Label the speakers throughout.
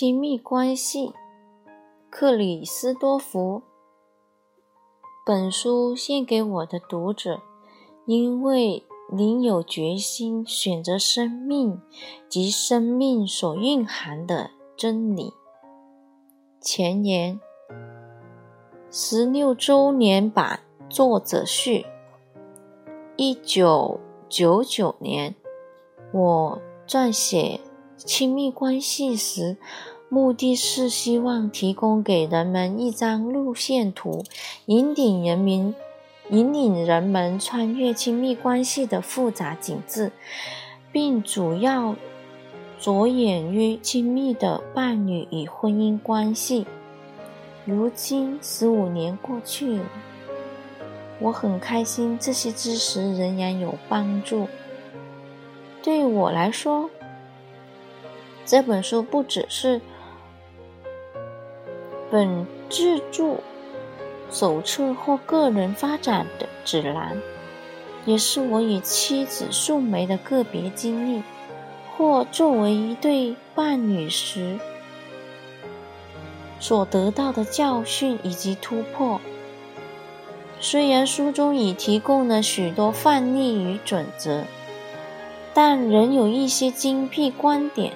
Speaker 1: 亲密关系，克里斯多福。本书献给我的读者，因为您有决心选择生命及生命所蕴含的真理。前言：十六周年版，作者序。一九九九年，我撰写。亲密关系时，目的是希望提供给人们一张路线图，引领人民、引领人们穿越亲密关系的复杂景致，并主要着眼于亲密的伴侣与婚姻关系。如今十五年过去了，我很开心这些知识仍然有帮助。对我来说。这本书不只是本自助手册或个人发展的指南，也是我与妻子素梅的个别经历，或作为一对伴侣时所得到的教训以及突破。虽然书中已提供了许多范例与准则，但仍有一些精辟观点。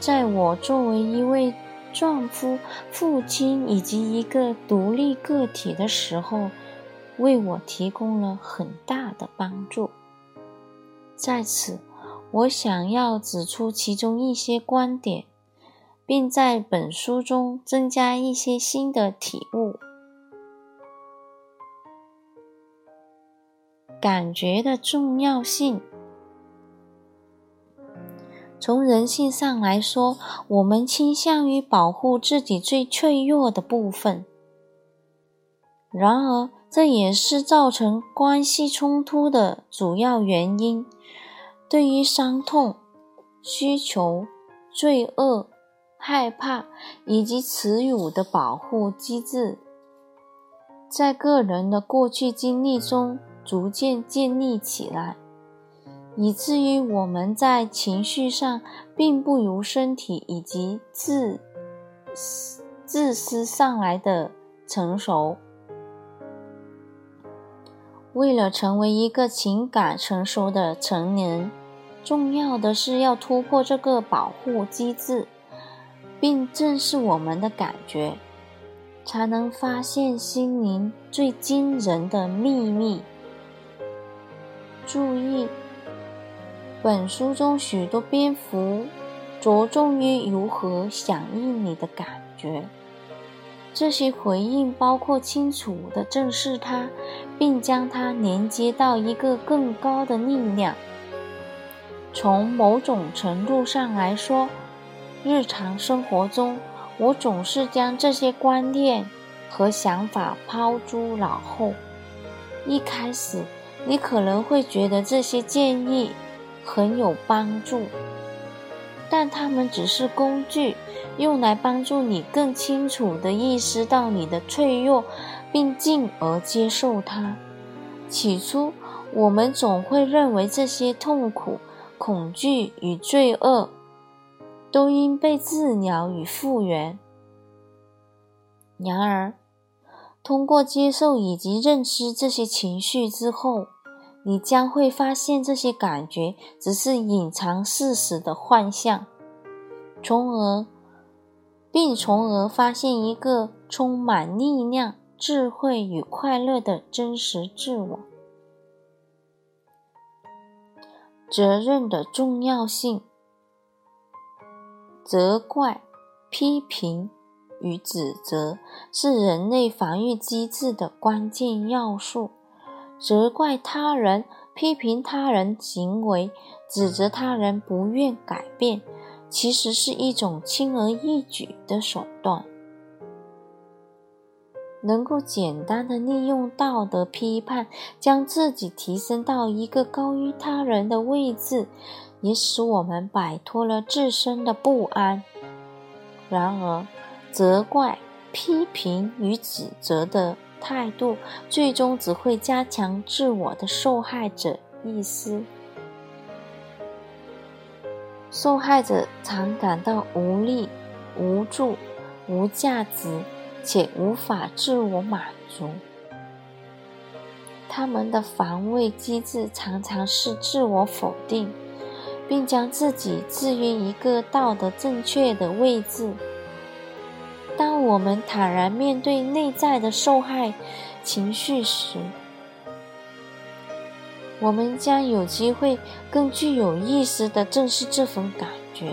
Speaker 1: 在我作为一位丈夫、父亲以及一个独立个体的时候，为我提供了很大的帮助。在此，我想要指出其中一些观点，并在本书中增加一些新的体悟。感觉的重要性。从人性上来说，我们倾向于保护自己最脆弱的部分。然而，这也是造成关系冲突的主要原因。对于伤痛、需求、罪恶、害怕以及耻辱的保护机制，在个人的过去经历中逐渐建立起来。以至于我们在情绪上并不如身体以及自自私上来的成熟。为了成为一个情感成熟的成人，重要的是要突破这个保护机制，并正视我们的感觉，才能发现心灵最惊人的秘密。注意。本书中许多篇幅着重于如何响应你的感觉。这些回应包括清楚地正视它，并将它连接到一个更高的力量。从某种程度上来说，日常生活中，我总是将这些观念和想法抛诸脑后。一开始，你可能会觉得这些建议。很有帮助，但它们只是工具，用来帮助你更清楚地意识到你的脆弱，并进而接受它。起初，我们总会认为这些痛苦、恐惧与罪恶都应被治疗与复原。然而，通过接受以及认知这些情绪之后，你将会发现，这些感觉只是隐藏事实的幻象，从而并从而发现一个充满力量、智慧与快乐的真实自我。责任的重要性，责怪、批评与指责是人类防御机制的关键要素。责怪他人、批评他人行为、指责他人不愿改变，其实是一种轻而易举的手段。能够简单的利用道德批判，将自己提升到一个高于他人的位置，也使我们摆脱了自身的不安。然而，责怪、批评与指责的。态度最终只会加强自我的受害者意识。受害者常感到无力、无助、无价值，且无法自我满足。他们的防卫机制常常是自我否定，并将自己置于一个道德正确的位置。我们坦然面对内在的受害情绪时，我们将有机会更具有意识地正视这份感觉，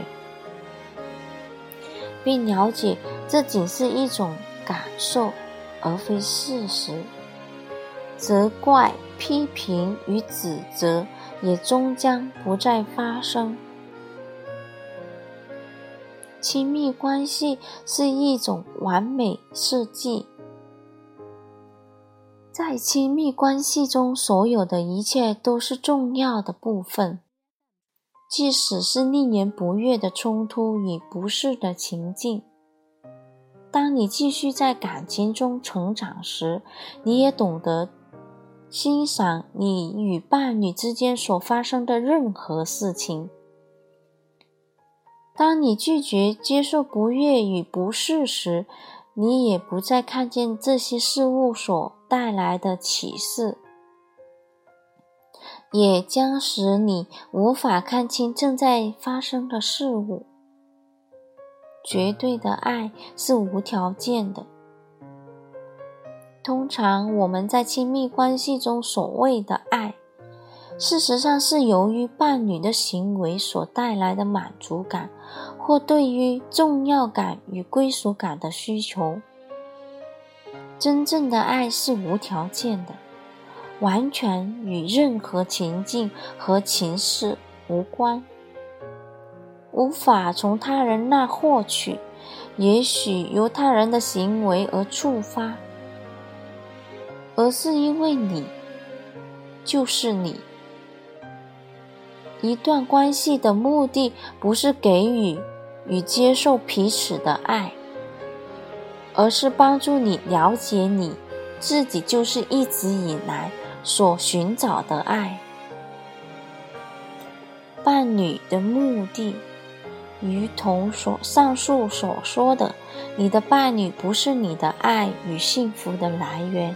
Speaker 1: 并了解这仅是一种感受，而非事实。责怪、批评与指责也终将不再发生。亲密关系是一种完美设计，在亲密关系中，所有的一切都是重要的部分，即使是令人不悦的冲突与不适的情境。当你继续在感情中成长时，你也懂得。欣赏你与伴侣之间所发生的任何事情。当你拒绝接受不悦与不适时，你也不再看见这些事物所带来的启示，也将使你无法看清正在发生的事物。绝对的爱是无条件的。通常我们在亲密关系中所谓的爱，事实上是由于伴侣的行为所带来的满足感，或对于重要感与归属感的需求。真正的爱是无条件的，完全与任何情境和情势无关，无法从他人那获取，也许由他人的行为而触发。而是因为你就是你。一段关系的目的不是给予与接受彼此的爱，而是帮助你了解你自己就是一直以来所寻找的爱。伴侣的目的，如同所上述所说的，你的伴侣不是你的爱与幸福的来源。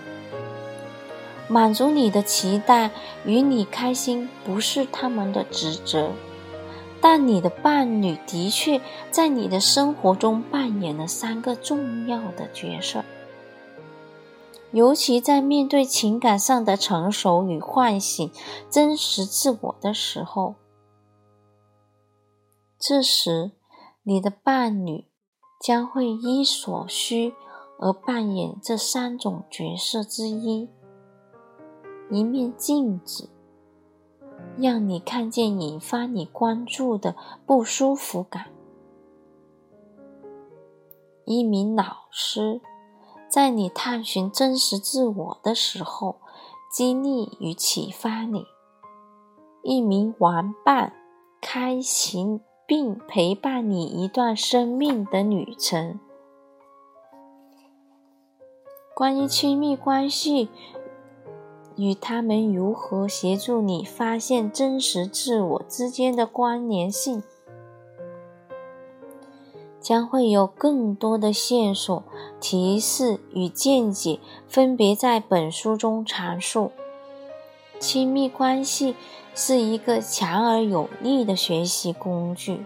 Speaker 1: 满足你的期待与你开心不是他们的职责，但你的伴侣的确在你的生活中扮演了三个重要的角色，尤其在面对情感上的成熟与唤醒真实自我的时候，这时你的伴侣将会依所需而扮演这三种角色之一。一面镜子，让你看见引发你关注的不舒服感；一名老师，在你探寻真实自我的时候，激励与启发你；一名玩伴，开心并陪伴你一段生命的旅程。关于亲密关系。与他们如何协助你发现真实自我之间的关联性，将会有更多的线索、提示与见解分别在本书中阐述。亲密关系是一个强而有力的学习工具，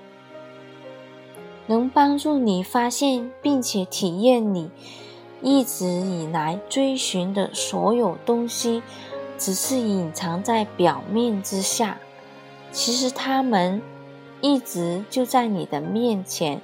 Speaker 1: 能帮助你发现并且体验你。一直以来追寻的所有东西，只是隐藏在表面之下。其实，他们一直就在你的面前。